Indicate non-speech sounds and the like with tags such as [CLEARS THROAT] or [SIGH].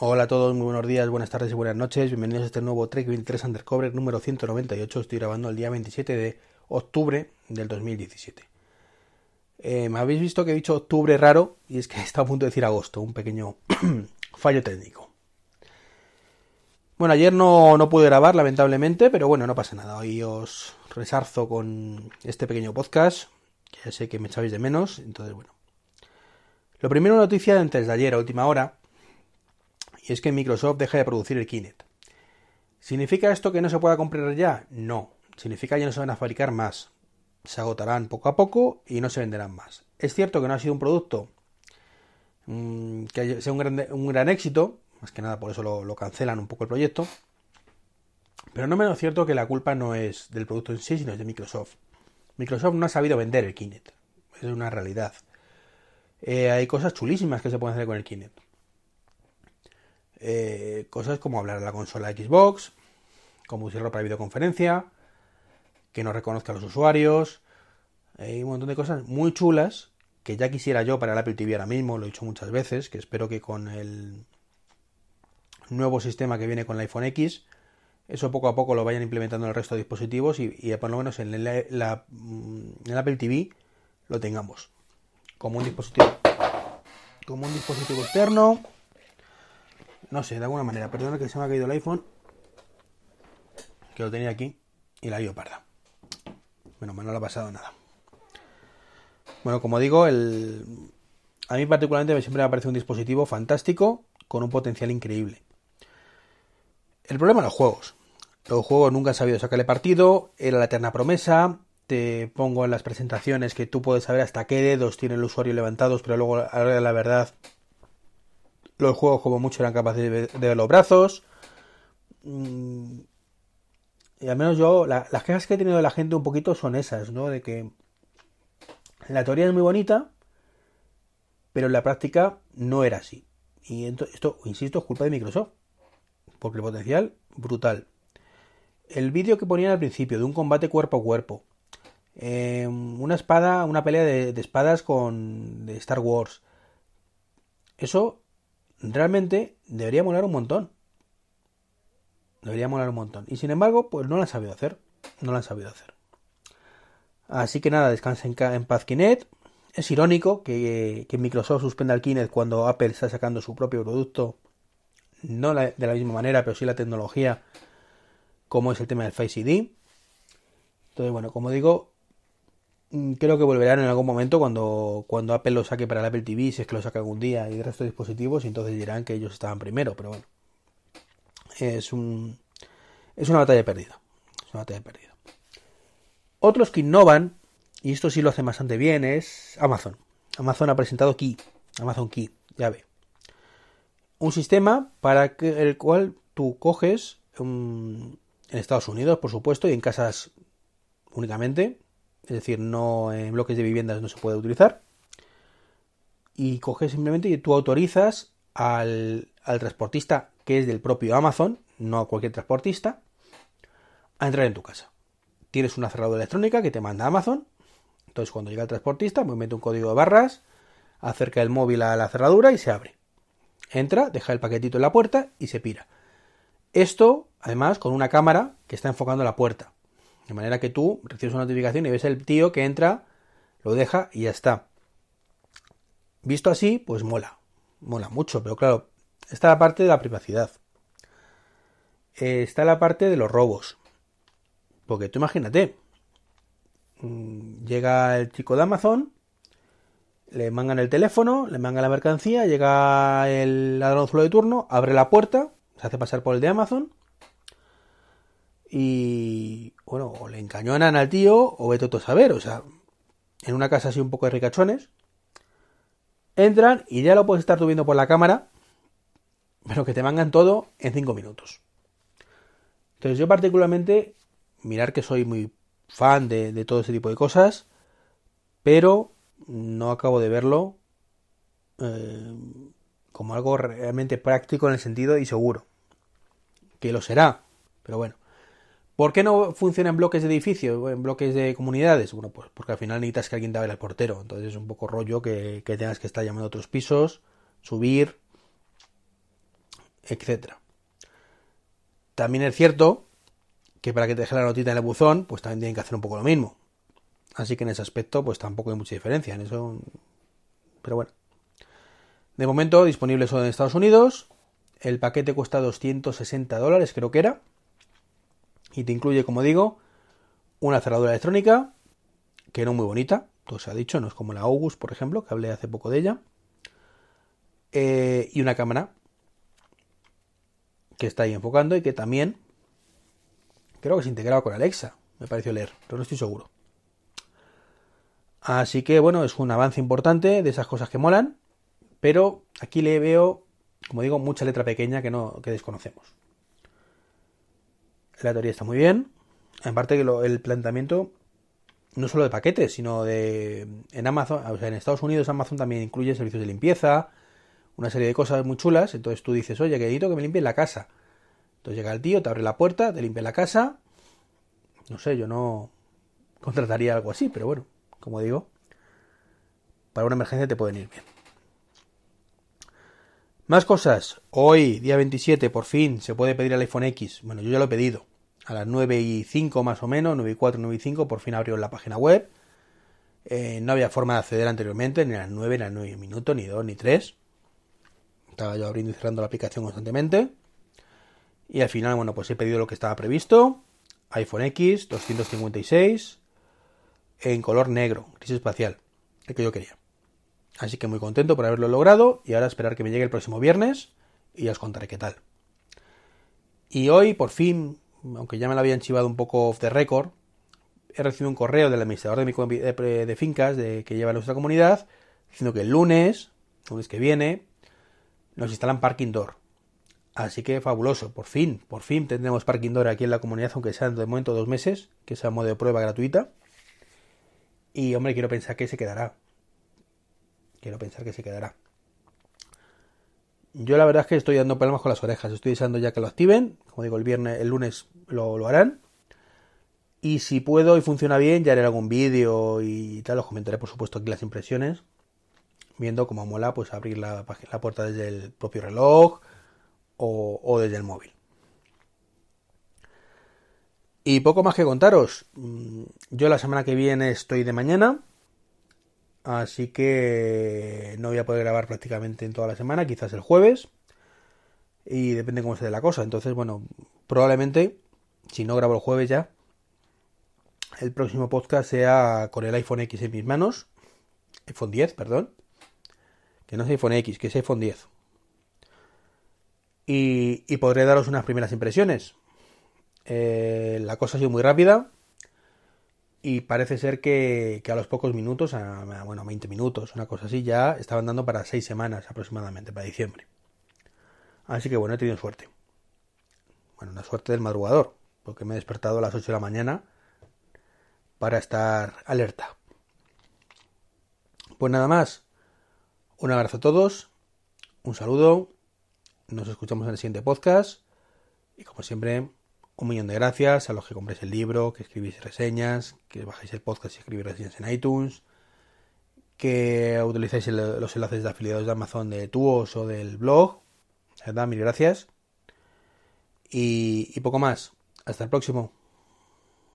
Hola a todos, muy buenos días, buenas tardes y buenas noches. Bienvenidos a este nuevo Trek 23 Undercover número 198. Estoy grabando el día 27 de octubre del 2017. Eh, me habéis visto que he dicho octubre raro y es que [LAUGHS] estado a punto de decir agosto, un pequeño [CLEARS THROAT] fallo técnico. Bueno, ayer no, no pude grabar, lamentablemente, pero bueno, no pasa nada. Hoy os resarzo con este pequeño podcast, que ya sé que me echabais de menos, entonces bueno. Lo primero noticia antes de ayer, a última hora, y es que Microsoft deja de producir el Kinect. ¿Significa esto que no se pueda comprar ya? No. Significa que ya no se van a fabricar más. Se agotarán poco a poco y no se venderán más. Es cierto que no ha sido un producto mmm, que sea un gran, éxito, más que nada por eso lo, lo, cancelan un poco el proyecto. Pero no menos cierto que la culpa no es del producto en sí, sino es de Microsoft. Microsoft no ha sabido vender el Kinect. Es una realidad. Eh, hay cosas chulísimas que se pueden hacer con el Kinect. Eh, cosas como hablar a la consola Xbox, como usarlo para videoconferencia, que no reconozca a los usuarios, hay un montón de cosas muy chulas que ya quisiera yo para el Apple TV ahora mismo, lo he dicho muchas veces, que espero que con el nuevo sistema que viene con el iPhone X, eso poco a poco lo vayan implementando en el resto de dispositivos y, y por lo menos en en el Apple TV lo tengamos como un dispositivo como un dispositivo externo no sé, de alguna manera. Perdona que se me ha caído el iPhone. Que lo tenía aquí. Y la parda. Bueno, no le ha pasado nada. Bueno, como digo, el... a mí particularmente siempre me parece un dispositivo fantástico con un potencial increíble. El problema los juegos. Los juegos nunca han sabido sacarle partido, era la eterna promesa. Te pongo en las presentaciones que tú puedes saber hasta qué dedos tiene el usuario levantados, pero luego, ahora la verdad, los juegos como mucho eran capaces de ver, los brazos. Mm, y al menos yo, la, las quejas que he tenido de la gente un poquito son esas, ¿no? De que la teoría es muy bonita, pero en la práctica no era así. Y esto, insisto, es culpa de Microsoft. Porque el potencial, brutal. El vídeo que ponían al principio de un combate cuerpo a cuerpo. Eh, una espada, una pelea de, de, espadas con de Star Wars. Eso realmente debería molar un montón. Debería molar un montón. Y sin embargo, pues no lo han sabido hacer. No lo han sabido hacer. Así que nada, descansen en paz Kinect. Es irónico que, Microsoft suspenda el Kinect cuando Apple está sacando su propio producto. No de la misma manera, pero sí la tecnología, como es el tema del Face ID. Entonces, bueno, como digo, creo que volverán en algún momento cuando, cuando Apple lo saque para el Apple TV, si es que lo saca algún día, y el resto de dispositivos, y entonces dirán que ellos estaban primero, pero bueno. Es un. Es una batalla perdida. Es una batalla perdida. Otros que innovan, y esto sí lo hacen bastante bien, es Amazon. Amazon ha presentado Key. Amazon Key, ya ve. Un sistema para que, el cual tú coges um, en Estados Unidos, por supuesto, y en casas únicamente, es decir, no en bloques de viviendas no se puede utilizar. Y coges simplemente y tú autorizas al, transportista que es del propio Amazon, no a cualquier transportista, a entrar en tu casa. Tienes una cerradura electrónica que te manda Amazon. Entonces, cuando llega el transportista, pues mete un código de barras, acerca el móvil a la cerradura y se abre. Entra, deja el paquetito en la puerta y se pira. Esto, además, con una cámara que está enfocando la puerta. De manera que tú recibes una notificación y ves el tío que entra, lo deja y ya está. Visto así, pues mola. Mola mucho, pero claro, está la parte de la privacidad. Eh, está la parte de los robos. Porque tú imagínate, mm, llega el chico de Amazon, le mangan el teléfono, le mangan la mercancía, llega el ladronzuelo de turno, abre la puerta, se hace pasar por el de Amazon y bueno, o le encañonan al tío o vete a saber, o sea, en una casa así un poco de ricachones, entran y ya lo puedes estar tú viendo por la cámara, pero que te mangan todo en 5 minutos. Entonces yo particularmente, mirar que soy muy fan de, de, todo ese tipo de cosas, pero no acabo de verlo eh, como algo realmente práctico en el sentido y seguro. Que lo será, pero bueno. ¿Por qué no funciona en bloques de edificios en bloques de comunidades? Bueno, pues porque al final necesitas que alguien te abra el portero. Entonces es un poco rollo que, que tengas que estar llamando a otros pisos, subir. etc. También es cierto que para que te deje la notita en el buzón, pues también tienen que hacer un poco lo mismo. Así que en ese aspecto, pues tampoco hay mucha diferencia. En eso. Pero bueno. De momento, disponible solo en Estados Unidos. El paquete cuesta 260 dólares, creo que era. Y te incluye, como digo, una cerradura electrónica, que no muy bonita, todo se ha dicho, no es como la August, por ejemplo, que hablé hace poco de ella. Eh, y una cámara que está ahí enfocando y que también creo que se integraba con Alexa, me pareció leer, pero no estoy seguro. Así que bueno, es un avance importante de esas cosas que molan, pero aquí le veo, como digo, mucha letra pequeña que no que desconocemos. La teoría está muy bien, en parte que el planteamiento no solo de paquetes, sino de en Amazon, o sea, en Estados Unidos Amazon también incluye servicios de limpieza, una serie de cosas muy chulas, entonces tú dices, "Oye, que necesito que me limpien la casa." Entonces llega el tío, te abre la puerta, te limpia la casa. No sé, yo no contrataría algo así, pero bueno, como digo, para una emergencia te pueden ir bien. Más cosas. Hoy, día 27, por fin se puede pedir el iPhone X. Bueno, yo ya lo he pedido. A las 9 y 5 más o menos, 9 y 4, 9 y 5, por fin abrió la página web. Eh, no había forma de acceder anteriormente, ni a las 9, ni a las 9 minutos, ni 2, ni 3. Estaba yo abriendo y cerrando la aplicación constantemente. Y al final, bueno, pues he pedido lo que estaba previsto. iPhone X 256 en color negro, gris espacial, el que yo quería. Así que muy contento por haberlo logrado y ahora esperar que me llegue el próximo viernes y ya os contaré qué tal. Y hoy, por fin, aunque ya me lo habían chivado un poco off the record, he recibido un correo del administrador de, mi, de, fincas de, que lleva nuestra comunidad diciendo que el lunes, lunes que viene, nos instalan Parking Door. Así que fabuloso, por fin, por fin tendremos Parking Door aquí en la comunidad, aunque sean de momento dos meses, que sea modo de prueba gratuita. Y hombre, quiero pensar que se quedará. Quiero pensar que se quedará. Yo la verdad es que estoy dando palmas con las orejas. Estoy deseando ya que lo activen. Como digo, el viernes, el lunes lo, harán. Y si puedo y funciona bien, ya haré algún vídeo y tal. Os comentaré, por supuesto, aquí las impresiones. Viendo cómo mola, pues abrir la, la puerta desde el propio reloj o, o desde el móvil. Y poco más que contaros. Mm, yo la semana que viene estoy de mañana. Así que no voy a poder grabar prácticamente en toda la semana, quizás el jueves. Y depende cómo se dé la cosa. Entonces, bueno, probablemente, si no grabo el jueves ya, el próximo podcast sea con el iPhone X en mis manos. iPhone 10, perdón. Que no es iPhone X, que es iPhone 10. Y, y podré daros unas primeras impresiones. Eh, la cosa ha sido muy rápida y parece ser que, a los pocos minutos, a, bueno, 20 minutos, una cosa así, ya estaban dando para 6 semanas aproximadamente, para diciembre. Así que bueno, he tenido suerte. Bueno, una suerte del madrugador, porque me he despertado a las 8 de la mañana para estar alerta. Pues nada más. Un abrazo a todos, un saludo, nos escuchamos en el siguiente podcast y como siempre un millón de gracias a los que compréis el libro, que escribís reseñas, que bajáis el podcast y escribís reseñas en iTunes, que utilizáis los enlaces de afiliados de Amazon de Tuos o del blog. verdad, mil gracias. Y poco más. Hasta el próximo.